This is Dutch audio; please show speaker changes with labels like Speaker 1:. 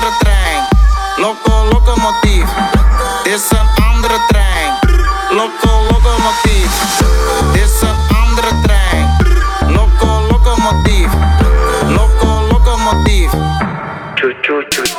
Speaker 1: andere trein. Loco, locomotief. Is een andere trein. Loco, locomotief. Dit is een andere trein. Loco, locomotief. Loco, locomotief.
Speaker 2: Choo.